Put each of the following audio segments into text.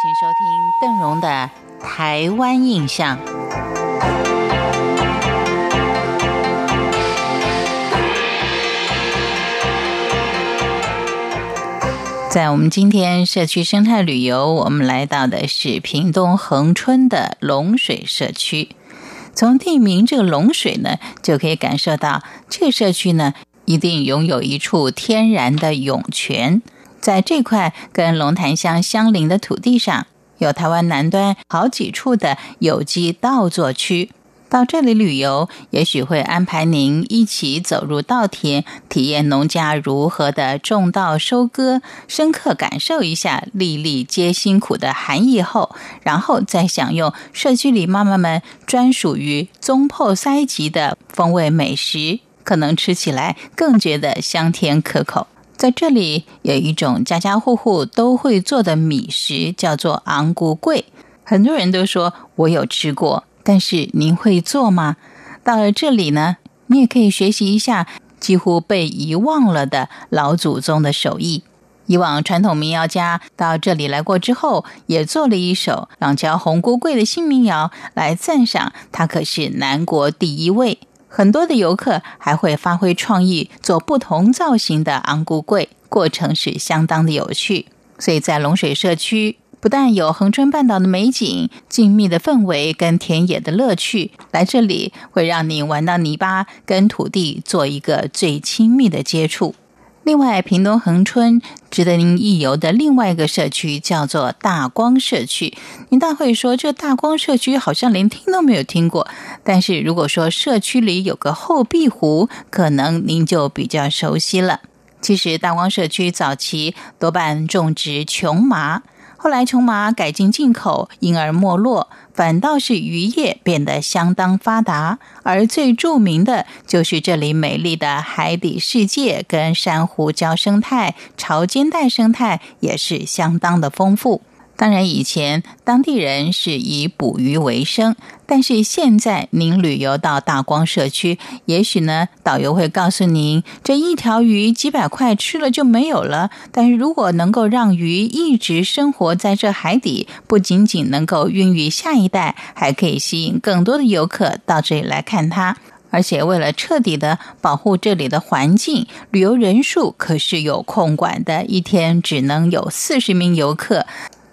请收听邓荣的《台湾印象》。在我们今天社区生态旅游，我们来到的是屏东恒春的龙水社区。从地名这个龙水呢，就可以感受到这个社区呢，一定拥有一处天然的涌泉。在这块跟龙潭乡相邻的土地上，有台湾南端好几处的有机稻作区。到这里旅游，也许会安排您一起走入稻田，体验农家如何的种稻收割，深刻感受一下粒粒皆辛苦的含义后，然后再享用社区里妈妈们专属于中破塞级的风味美食，可能吃起来更觉得香甜可口。在这里有一种家家户户都会做的米食，叫做昂菇桂，很多人都说我有吃过。但是您会做吗？到了这里呢，你也可以学习一下几乎被遗忘了的老祖宗的手艺。以往传统民谣家到这里来过之后，也做了一首朗桥红菇桂的新民谣来赞赏他，可是南国第一位。很多的游客还会发挥创意，做不同造型的昂古柜，过程是相当的有趣。所以在龙水社区。不但有恒春半岛的美景、静谧的氛围跟田野的乐趣，来这里会让你玩到泥巴，跟土地做一个最亲密的接触。另外，屏东恒春值得您一游的另外一个社区叫做大光社区。您大会说，这大光社区好像连听都没有听过。但是如果说社区里有个后壁湖，可能您就比较熟悉了。其实，大光社区早期多半种植琼麻。后来琼麻改进进口，因而没落，反倒是渔业变得相当发达。而最著名的就是这里美丽的海底世界跟珊瑚礁生态、潮间带生态也是相当的丰富。当然，以前当地人是以捕鱼为生，但是现在您旅游到大光社区，也许呢，导游会告诉您，这一条鱼几百块吃了就没有了。但是如果能够让鱼一直生活在这海底，不仅仅能够孕育下一代，还可以吸引更多的游客到这里来看它。而且为了彻底的保护这里的环境，旅游人数可是有控管的，一天只能有四十名游客。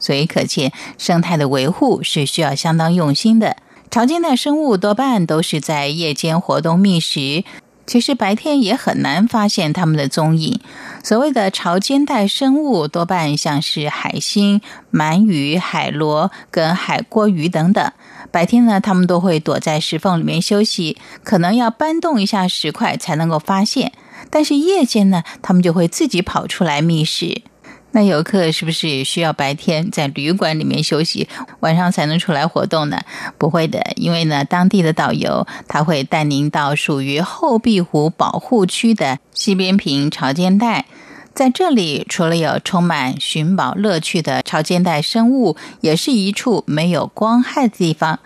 所以可见，生态的维护是需要相当用心的。潮间带生物多半都是在夜间活动觅食，其实白天也很难发现它们的踪影。所谓的潮间带生物，多半像是海星、鳗鱼、海螺跟海锅鱼等等。白天呢，它们都会躲在石缝里面休息，可能要搬动一下石块才能够发现。但是夜间呢，它们就会自己跑出来觅食。那游客是不是也需要白天在旅馆里面休息，晚上才能出来活动呢？不会的，因为呢，当地的导游他会带您到属于后壁湖保护区的西边坪潮间带，在这里除了有充满寻宝乐趣的潮间带生物，也是一处没有光害的地方。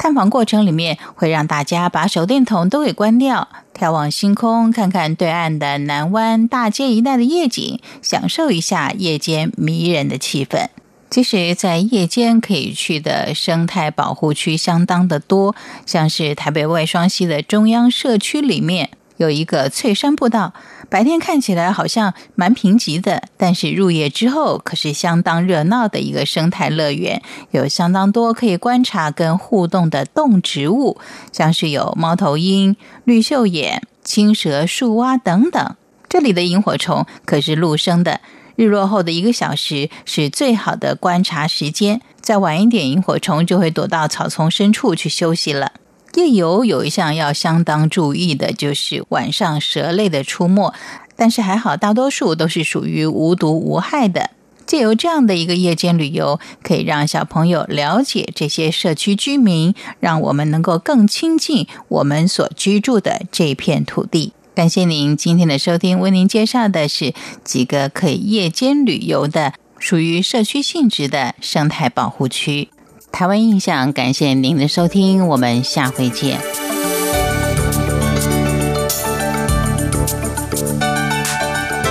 探访过程里面会让大家把手电筒都给关掉，眺望星空，看看对岸的南湾大街一带的夜景，享受一下夜间迷人的气氛。其实，在夜间可以去的生态保护区相当的多，像是台北外双溪的中央社区里面。有一个翠山步道，白天看起来好像蛮贫瘠的，但是入夜之后可是相当热闹的一个生态乐园，有相当多可以观察跟互动的动植物，像是有猫头鹰、绿袖眼、青蛇、树蛙等等。这里的萤火虫可是陆生的，日落后的一个小时是最好的观察时间，再晚一点，萤火虫就会躲到草丛深处去休息了。夜游有一项要相当注意的，就是晚上蛇类的出没，但是还好，大多数都是属于无毒无害的。借由这样的一个夜间旅游，可以让小朋友了解这些社区居民，让我们能够更亲近我们所居住的这片土地。感谢您今天的收听，为您介绍的是几个可以夜间旅游的、属于社区性质的生态保护区。台湾印象，感谢您的收听，我们下回见。